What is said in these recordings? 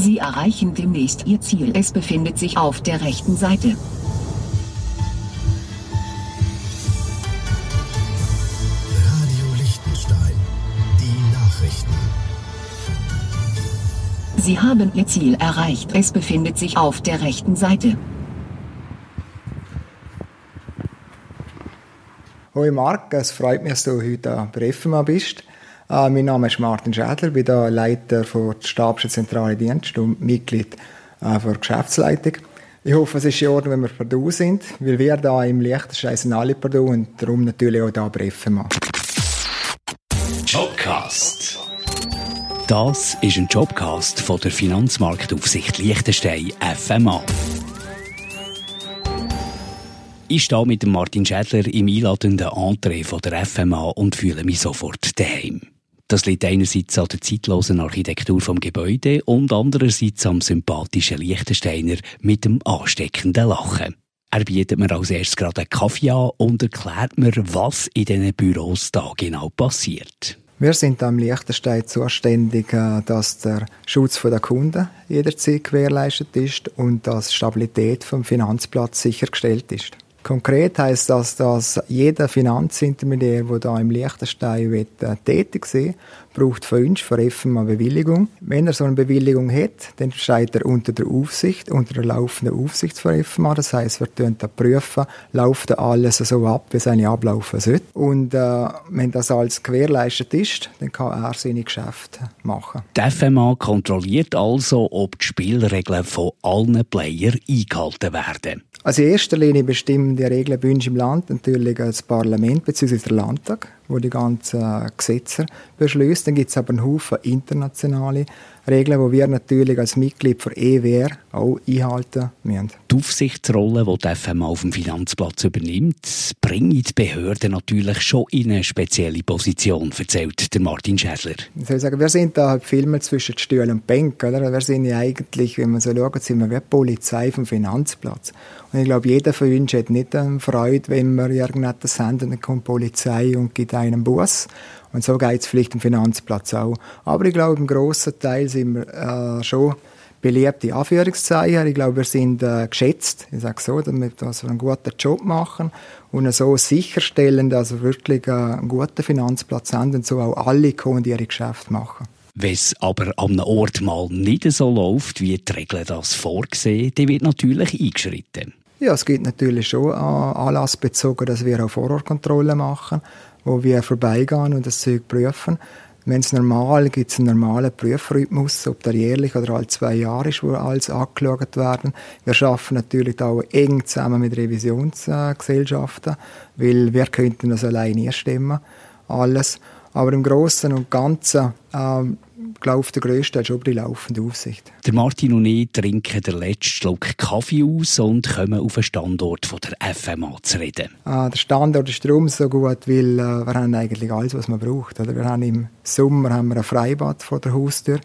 Sie erreichen demnächst Ihr Ziel. Es befindet sich auf der rechten Seite. Radio Liechtenstein. Die Nachrichten. Sie haben Ihr Ziel erreicht. Es befindet sich auf der rechten Seite. Hoi Marc, es freut mich, dass du heute bei FMA bist. Äh, mein Name ist Martin Schädler, bin der Leiter der Stabschen Zentrale Dienst und Mitglied äh, der Geschäftsleitung. Ich hoffe, es ist in Ordnung, wenn wir Purdue sind, weil wir da im Liechtenstein sind alle Purdue und darum natürlich auch da bei FMA. Jobcast. Das ist ein Jobcast von der Finanzmarktaufsicht Liechtenstein FMA. Ich stehe mit Martin Schädler im einladenden Entree von der FMA und fühle mich sofort daheim. Das liegt einerseits an der zeitlosen Architektur vom Gebäude und andererseits am sympathischen Liechtensteiner mit dem ansteckenden Lachen. Er bietet mir als erstes gerade einen Kaffee an und erklärt mir, was in diesen Büros da genau passiert. Wir sind am Liechtenstein zuständig, äh, dass der Schutz der Kunden jederzeit gewährleistet ist und dass die Stabilität vom Finanzplatz sichergestellt ist. Konkret heißt das, dass jeder Finanzintermediär, der da im Liechtenstein will, äh, tätig ist, braucht von uns, von EFM eine Bewilligung. Wenn er so eine Bewilligung hat, dann steht er unter der Aufsicht, unter der laufenden Aufsicht von EFMA. Das heißt, wir prüfen, prüfen, läuft alles so ab, wie es eigentlich ablaufen sollte. Und äh, wenn das alles gewährleistet ist, dann kann er seine Geschäfte machen. Die FMA kontrolliert also, ob die Spielregeln von allen Playern eingehalten werden. Also in erster Linie bestimmen die Regeln bei uns im Land natürlich das Parlament bzw. der Landtag, wo die ganzen Gesetze beschließt. Dann gibt es aber einen Haufen internationale Regeln, die wir natürlich als Mitglied der EWR auch einhalten müssen. Die Aufsichtsrolle, die die FMA auf dem Finanzplatz übernimmt, bringt die Behörden natürlich schon in eine spezielle Position, erzählt der Martin Schädler. Ich soll sagen, wir sind da halt viel mehr zwischen Stuhl und Bank. Oder? Wir sind ja eigentlich, wenn man so schaut, sind wir wie die Polizei vom Finanzplatz. Und ich glaube, jeder von uns hat nicht Freude, wenn wir irgendetwas haben und dann kommt die Polizei und gibt einen Bus. Und so geht es vielleicht im Finanzplatz auch. Aber ich glaube, im grossen Teil sind wir äh, schon beliebte Anführungszeichen. Ich glaube, wir sind äh, geschätzt, ich sage so, damit dass wir einen guten Job machen und so sicherstellen, dass wir wirklich äh, einen guten Finanzplatz haben und so auch alle können ihre Geschäfte machen. Wenn es aber an einem Ort mal nicht so läuft, wie die Regeln das vorsehen, dann wird natürlich eingeschritten. Ja, es gibt natürlich schon anlassbezogen, dass wir auch Vorortkontrollen machen wo wir vorbeigehen und das Zeug prüfen. Wenn es normal gibt, es einen normalen Prüfrhythmus, ob der jährlich oder alle zwei Jahre ist, wo alles angeschaut werden. Wir arbeiten natürlich auch eng zusammen mit Revisionsgesellschaften, weil wir könnten das alleine stemmen, alles. Aber im Großen und Ganzen ähm, glaube der grösste schon die laufende Aufsicht. Der Martin und ich trinken den letzten Schluck Kaffee aus und kommen auf den Standort von der FMA zu reden. Ah, der Standort ist darum so gut, weil äh, wir haben eigentlich alles, was man braucht. Oder? Wir haben im Sommer haben wir ein Freibad vor der Haustür,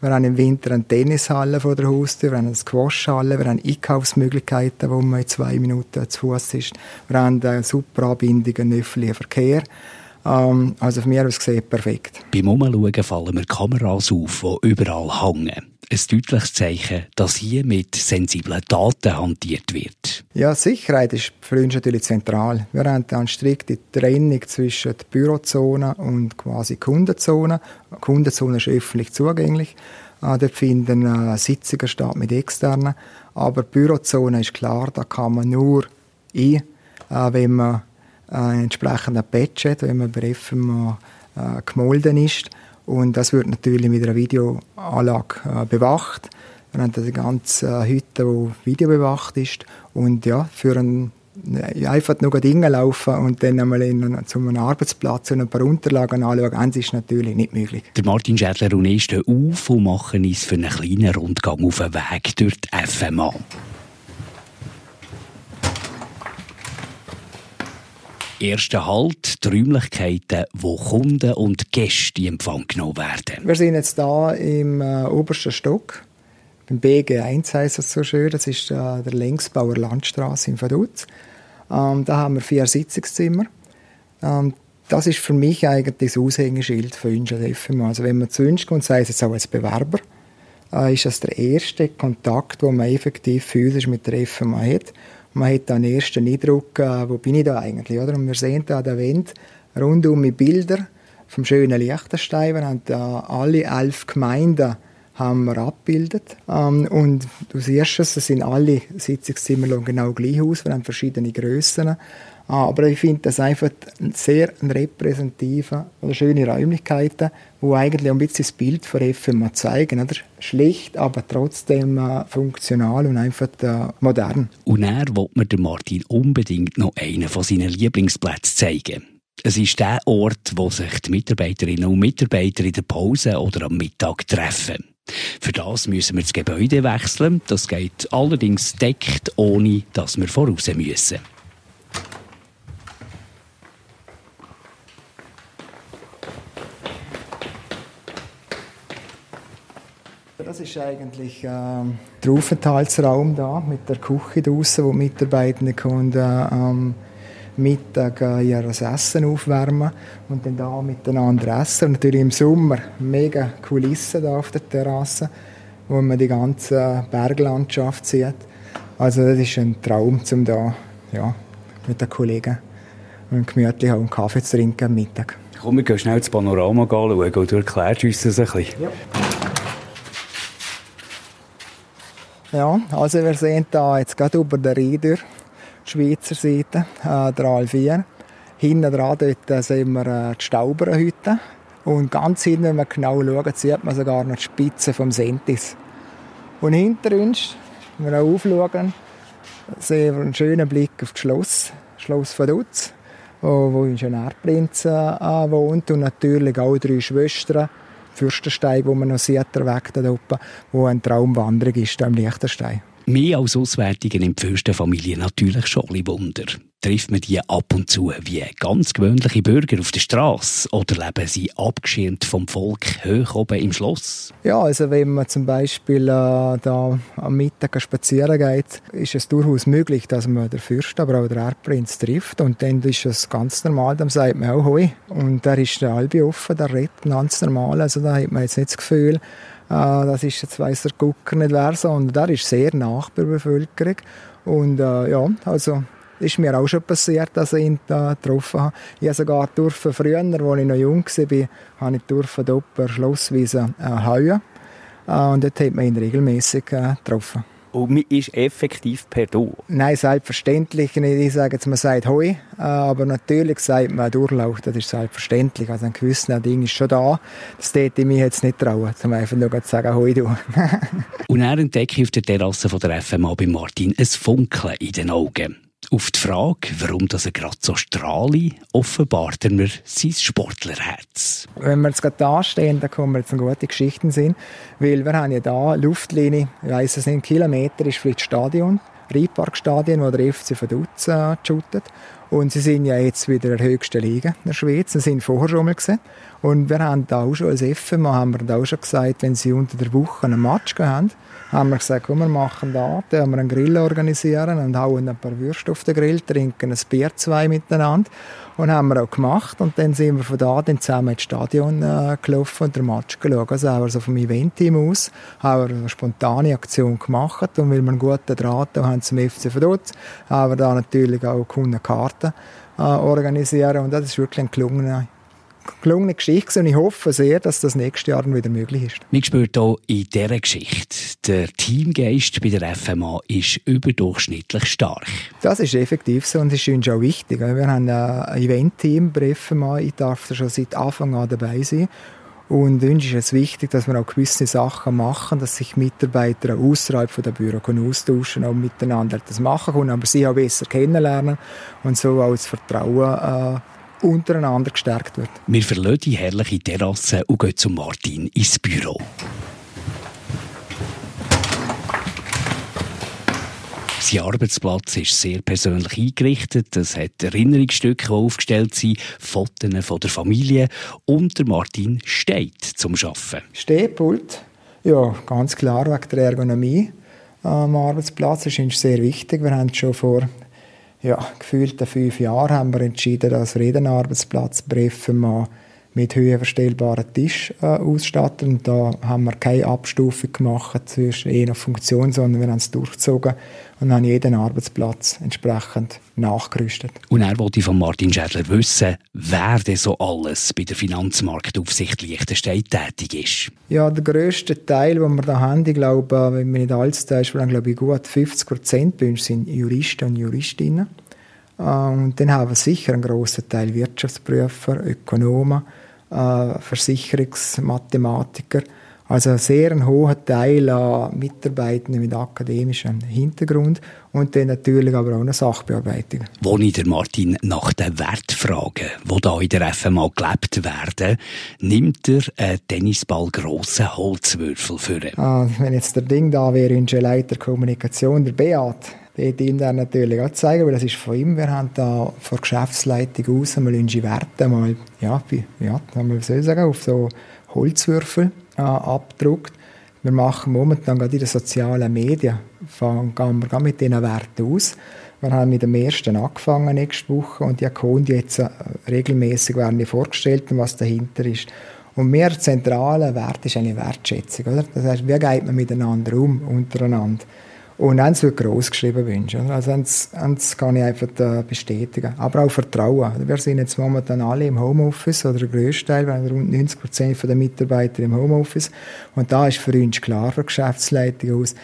wir haben im Winter eine Tennishalle vor der Haustür, wir haben eine Squashhalle, wir haben Einkaufsmöglichkeiten, wo man in zwei Minuten zu Fuß ist. Wir haben eine super Anbindung an öffentlichen Verkehr. Ähm, also von mir aus gesehen perfekt. Beim Umschauen fallen mir Kameras auf, die überall hängen. Ein deutliches Zeichen, dass hier mit sensiblen Daten hantiert wird. Ja, Sicherheit ist für uns natürlich zentral. Wir haben eine strikte Trennung zwischen der Bürozone und quasi Kundenzone. Die Kundenzone ist öffentlich zugänglich. Äh, dort finden äh, Sitzungen statt mit externen. Aber die Bürozone ist klar, da kann man nur ein, äh, wenn man äh, entsprechenden Badge hat, wenn man bei FMA äh, gemolden ist. Und das wird natürlich mit einer Videoanlage äh, bewacht. Wir haben die ganze äh, Hütte, die videobewacht ist. Und ja, für einen einfach nur Dinge laufen und dann einmal in zu einem Arbeitsplatz und ein paar Unterlagen anschauen, das ist natürlich nicht möglich. Der Martin Schädler und ich stehen auf und machen uns für einen kleinen Rundgang auf den Weg durch die FMA. Erster Halt, die Räumlichkeiten, wo Kunden und Gäste in Empfang genommen werden. Wir sind jetzt hier im äh, obersten Stock. Beim BG1 heisst es so schön. Das ist äh, der Längsbauer Landstraße in Vaduz. Ähm, da haben wir vier Sitzungszimmer. Ähm, das ist für mich eigentlich das Aushängeschild uns als FMA. Also wenn man zu uns kommt, sei es jetzt auch als Bewerber äh, ist das der erste Kontakt, den man effektiv physisch mit der FMA hat. Man hat den ersten Eindruck, äh, wo bin ich da eigentlich, oder? Und wir sehen da an der Wand rundum mit Bilder vom schönen Liechtenstein. Haben da alle elf Gemeinden haben wir abgebildet. Ähm, und du siehst es, es sind alle Sitzungszimmer genau gleich aus, wir haben verschiedene Grössen. Ah, aber ich finde das einfach sehr repräsentative oder schöne Räumlichkeiten, wo eigentlich ein bisschen das Bild von FMA zeigen. Oder? Schlicht, aber trotzdem äh, funktional und einfach äh, modern. Und er will mir Martin unbedingt noch einen von seinen Lieblingsplätzen zeigen. Es ist der Ort, wo sich die Mitarbeiterinnen und Mitarbeiter in der Pause oder am Mittag treffen. Für das müssen wir das Gebäude wechseln. Das geht allerdings deckt, ohne dass wir voraus müssen. Das ist eigentlich äh, der Aufenthaltsraum da mit der Küche draußen, wo die Mitarbeitenden können, äh, am Mittag äh, ihr Essen aufwärmen und dann da miteinander essen. Und natürlich im Sommer mega Kulissen da auf der Terrasse, wo man die ganze Berglandschaft sieht. Also das ist ein Traum, um da ja, mit den Kollegen und gemütlich einen Kaffee zu trinken am Mittag. Komm, wir gehen schnell das Panorama schauen und du erklärst uns das ein bisschen. Ja. Ja, also wir sehen da jetzt gerade über der die Schweizer Seite, äh, der A4. Hinten dran dort sehen wir äh, die Stauberhütte. Und ganz hinten, wenn man genau schaut, sieht man sogar noch die Spitze vom Sentis. Und hinter uns, wenn wir aufschauen, sehen wir einen schönen Blick auf das Schloss, Schloss von Dutz, wo, wo ein Erbprinz äh, wohnt und natürlich auch drei Schwestern Fürstensteig, wo man noch sieht, der Weg da oben, wo eine Traumwanderung ist, am Liechtenstein. Mehr als Auswärtigen in die Fürstenfamilie natürlich schon ein Wunder. Trifft man die ab und zu wie ganz gewöhnliche Bürger auf der Straße oder leben sie abgeschirmt vom Volk hoch oben im Schloss? Ja, also wenn man zum Beispiel äh, da am Mittag spazieren geht, ist es durchaus möglich, dass man den Fürst, aber auch den Erbprinz trifft und dann ist es ganz normal, dann sagt man auch «Hoi» und da ist der Albi offen, der redet ganz normal, also da hat man jetzt nicht das Gefühl, das ist jetzt weiss der Gucker nicht wer, sondern der ist sehr nach bei der Bevölkerung. Und äh, ja, also ist mir auch schon passiert, dass ich ihn da getroffen habe. Ich habe sogar durfte, früher, als ich noch jung war, habe ich durfte dort per Schlosswiese äh, hauen. Äh, und dort hat man ihn regelmäßig äh, getroffen. Und man ist effektiv per Du? Nein, selbstverständlich nicht. Ich sage jetzt, man sagt Hoi, äh, aber natürlich sagt man Durchlauf, das ist selbstverständlich. Also ein gewisses Ding ist schon da. Das täte ich mich jetzt nicht trauen, um einfach nur zu sagen Hoi, du. Und er entdecke ich auf der Terrasse von der FMA bei Martin ein Funkeln in den Augen. Auf die Frage, warum das er gerade so strahle, offenbart er mir sein Sportlerherz. Wenn wir jetzt gerade da stehen, dann kommen wir jetzt eine gute Geschichten sehen, weil wir haben ja da Luftlinie, ich weiss es nicht, Kilometer ist vielleicht das Stadion, Rheinparkstadion, wo der FC Vaduz äh, shootet. Und sie sind ja jetzt wieder in der höchsten Liga in der Schweiz. Sie sind vorher schon mal gesehen. Und wir haben da auch schon als FMA haben wir da auch schon gesagt, wenn sie unter der Woche einen Match haben, haben wir gesagt, komm, wir machen da, da haben wir einen Grill organisieren und hauen ein paar Würste auf den Grill, trinken ein Bier zwei miteinander. Und haben wir auch gemacht. Und dann sind wir von da dann zusammen ins Stadion äh, gelaufen und den Match geschaut. Also haben wir so vom Event-Team aus haben wir eine spontane Aktion gemacht. Und weil wir einen guten Draht haben zum FC Verdutz, haben wir da natürlich auch Kundenkarten äh, organisieren. Und das ist wirklich ein gelungener gelungene Geschichte und ich hoffe sehr, dass das nächstes Jahr wieder möglich ist. Man spürt auch in dieser Geschichte, der Teamgeist bei der FMA ist überdurchschnittlich stark. Das ist effektiv so und das ist uns auch wichtig. Wir haben ein Event-Team bei der FMA, ich darf da schon seit Anfang an dabei sein und uns ist es wichtig, dass wir auch gewisse Sachen machen, dass sich Mitarbeiter außerhalb der Büro austauschen und miteinander das machen können, aber sie auch besser kennenlernen und so auch das Vertrauen äh, untereinander gestärkt wird. Wir verlassen die herrliche Terrasse und gehen zu Martin ins Büro. Sein Arbeitsplatz ist sehr persönlich eingerichtet. Es hat Erinnerungsstücke, die aufgestellt sind, Fotos von der Familie und der Martin steht zum Arbeiten. Stehpult, ja, ganz klar wegen der Ergonomie am Arbeitsplatz. Das ist sehr wichtig. Wir haben schon vor ja, gefühlt fünf Jahren haben wir entschieden, dass Redenarbeitsplatz Breffen mal mit höhenverstellbaren Tisch äh, ausstatten. Und da haben wir keine Abstufung gemacht zwischen je nach Funktion, sondern wir haben es durchgezogen und haben jeden Arbeitsplatz entsprechend nachgerüstet. Und er wollte von Martin Schädler wissen, wer denn so alles bei der Finanzmarktaufsicht Liechtenstein tätig ist. Ja, der grösste Teil, den wir da haben, ich glaube, wenn man nicht alles da ist, glaube ich, gut 50 Prozent bei uns sind Juristen und Juristinnen. Äh, und dann haben wir sicher einen grossen Teil Wirtschaftsprüfer, Ökonomen, äh, Versicherungsmathematiker. Also ein sehr hoher Teil an Mitarbeitenden mit akademischem Hintergrund und dann natürlich aber auch eine Sachbearbeitung. Wo ich der Martin nach den Wertfragen, die da in der FMA gelebt werden, nimmt er einen Tennisball grossen Holzwürfel für. Ah, wenn jetzt der Ding da wäre, unser Leiter Kommunikation, der Beat, dort ihm dann natürlich auch zeigen, weil das ist von ihm. Wir haben da von Geschäftsleitung aus mal unsere Werte mal, ja, ja, soll ich sagen, auf so Holzwürfel äh, abgedruckt. Wir machen momentan gerade in den sozialen Medien, fangen wir mit diesen Werten aus. Wir haben mit dem ersten angefangen nächste Woche und die kommen jetzt äh, regelmäßig werden die vorgestellt, was dahinter ist. Und mehr zentrale Wert ist eine Wertschätzung, oder? Das heißt, wie geht man miteinander um, untereinander? Und eins wird gross geschrieben wünschen. Also eins, eins kann ich einfach bestätigen. Aber auch Vertrauen. Wir sind jetzt momentan alle im Homeoffice, oder der grösste Teil, wir haben rund 90 Prozent der Mitarbeiter im Homeoffice. Und da ist für uns klar, von Geschäftsleitung aus,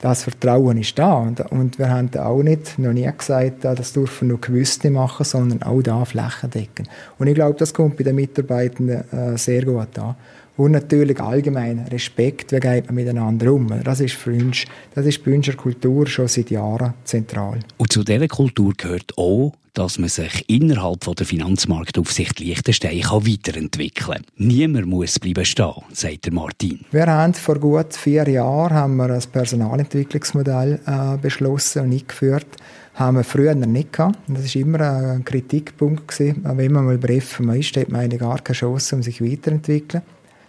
das Vertrauen ist da. Und, und wir haben auch nicht, noch nie gesagt, das dürfen nur Gewisse machen, sondern auch da Flächen decken. Und ich glaube, das kommt bei den Mitarbeitenden äh, sehr gut an. Und natürlich allgemein Respekt, wie geht man miteinander um. Das ist für uns, das ist bei unserer Kultur schon seit Jahren zentral. Und zu dieser Kultur gehört auch, dass man sich innerhalb von der Finanzmarktaufsicht Liechtenstein kann weiterentwickeln kann. Niemand muss bleiben stehen, sagt der Martin. Wir haben vor gut vier Jahren haben wir ein Personalentwicklungsmodell äh, beschlossen und eingeführt haben wir früher nicht gehabt. Das war immer ein Kritikpunkt gewesen. Wenn man mal berufen ist, hat man gar keine Chance, um sich weiterzuentwickeln.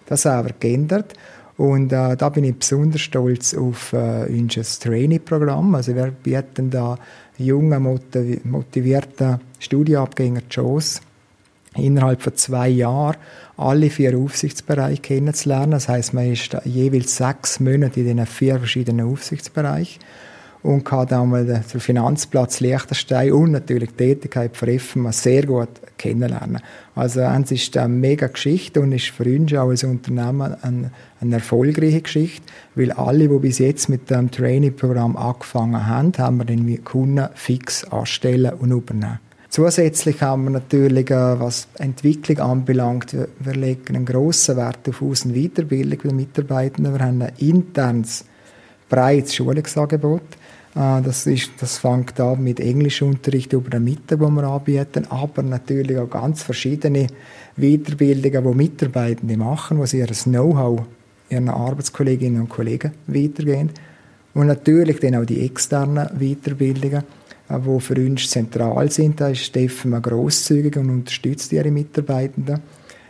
Das haben wir geändert. Und äh, da bin ich besonders stolz auf äh, unser Trainee-Programm. Also wir bieten da jungen, motivierten Studienabgänger die Chance, innerhalb von zwei Jahren alle vier Aufsichtsbereiche kennenzulernen. Das heißt, man ist jeweils sechs Monate in diesen vier verschiedenen Aufsichtsbereichen und dann mal den Finanzplatz Liechtenstein und natürlich die Tätigkeit von FMA sehr gut kennenlernen. Also es ist eine mega Geschichte und ist für uns auch als Unternehmen eine, eine erfolgreiche Geschichte, weil alle, die bis jetzt mit dem Trainee-Programm angefangen haben, haben wir den Kunden fix anstellen und übernehmen. Zusätzlich haben wir natürlich, äh, was Entwicklung anbelangt, wir legen einen grossen Wert auf und Weiterbildung der Mitarbeitenden. Wir haben ein internes, breites Schulungsangebot. Äh, das, ist, das fängt an mit Englischunterricht über den Mittag, den wir anbieten, aber natürlich auch ganz verschiedene Weiterbildungen, die Mitarbeitende machen, wo sie ihr Know-how ihren Arbeitskolleginnen und Kollegen weitergehen. Und natürlich dann auch die externen Weiterbildungen, die äh, für uns zentral sind. Da ist Steffen grosszügig und unterstützt ihre Mitarbeitenden.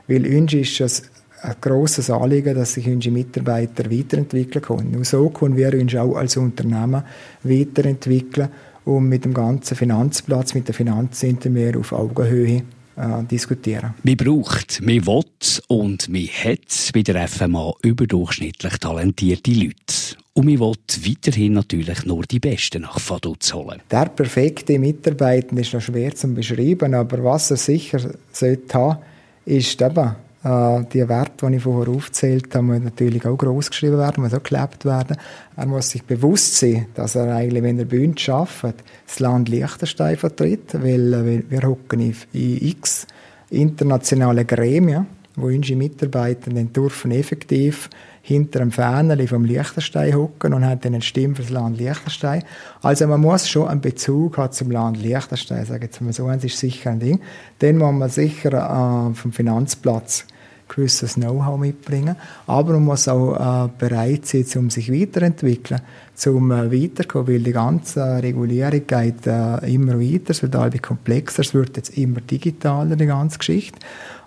Weil uns ist es ein grosses Anliegen, dass sich unsere Mitarbeiter weiterentwickeln können. Und so können wir uns auch als Unternehmen weiterentwickeln und mit dem ganzen Finanzplatz, mit der Finanzzentren mehr auf Augenhöhe äh, diskutieren. Man braucht, man will und man hat bei der FMA überdurchschnittlich talentierte Leute. Und man will weiterhin natürlich nur die Besten nach Vaduz holen. Der perfekte Mitarbeiter ist noch schwer zu beschreiben, aber was er sicher sollte haben, ist eben die Werte, die ich vorher aufgezählt habe, müssen natürlich auch groß geschrieben werden, müssen auch gelebt werden. Er muss sich bewusst sein, dass er eigentlich, wenn er bei uns arbeitet, das Land Liechtenstein vertritt, weil äh, wir hocken in, x internationale Gremien, wo unsere Mitarbeiter dann dürfen effektiv hinter einem Fähnchen vom Liechtenstein hocken und hat dann eine Stimme für das Land Liechtenstein. Also man muss schon einen Bezug haben zum Land Liechtenstein, sage jetzt mal so, das ist sicher ein Ding. Dann muss man sicher äh, vom Finanzplatz gewisses Know-how mitbringen. Aber man muss auch äh, bereit sein, um sich weiterzuentwickeln, zum äh, weiterkommen, weil die ganze Regulierung geht äh, immer weiter, es wird alles komplexer, es wird jetzt immer digitaler, die ganze Geschichte.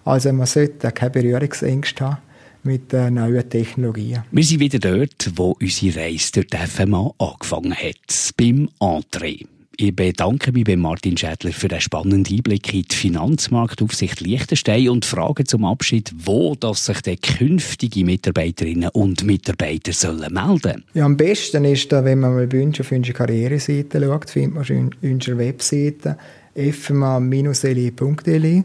Also man sollte keine Berührungsängste haben mit äh, neuen Technologien. Wir sind wieder dort, wo unsere Reise durch die FMA angefangen hat, beim Entree. Ich bedanke mich bei Martin Schädler für den spannenden Einblick in die Finanzmarktaufsicht Liechtenstein und frage zum Abschied, wo dass sich die künftige Mitarbeiterinnen und Mitarbeiter sollen melden Ja, am besten ist, wenn man mal wünscht, auf unsere Karriereseite schaut, findet man auf unserer Webseite fma-eli.li. Äh,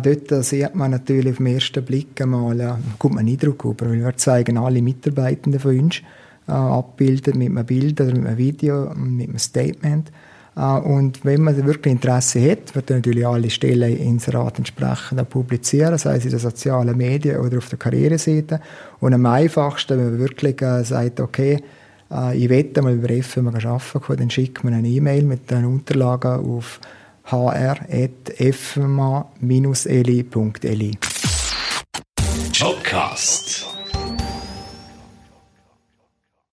dort sieht man natürlich auf den ersten Blick einmal, äh, kommt man Eindruck über, weil wir zeigen alle Mitarbeitenden von uns äh, abbildet mit einem Bild oder mit einem Video, mit einem Statement. Äh, und wenn man wirklich Interesse hat, wird natürlich alle Stellen Inserat entsprechend publizieren, sei es in den sozialen Medien oder auf der Karriereseite. Und am einfachsten, wenn man wirklich äh, sagt, okay, äh, ich wette mal über FMA arbeiten, dann schickt man eine E-Mail mit den Unterlagen auf hr.fma-eli.li. Podcast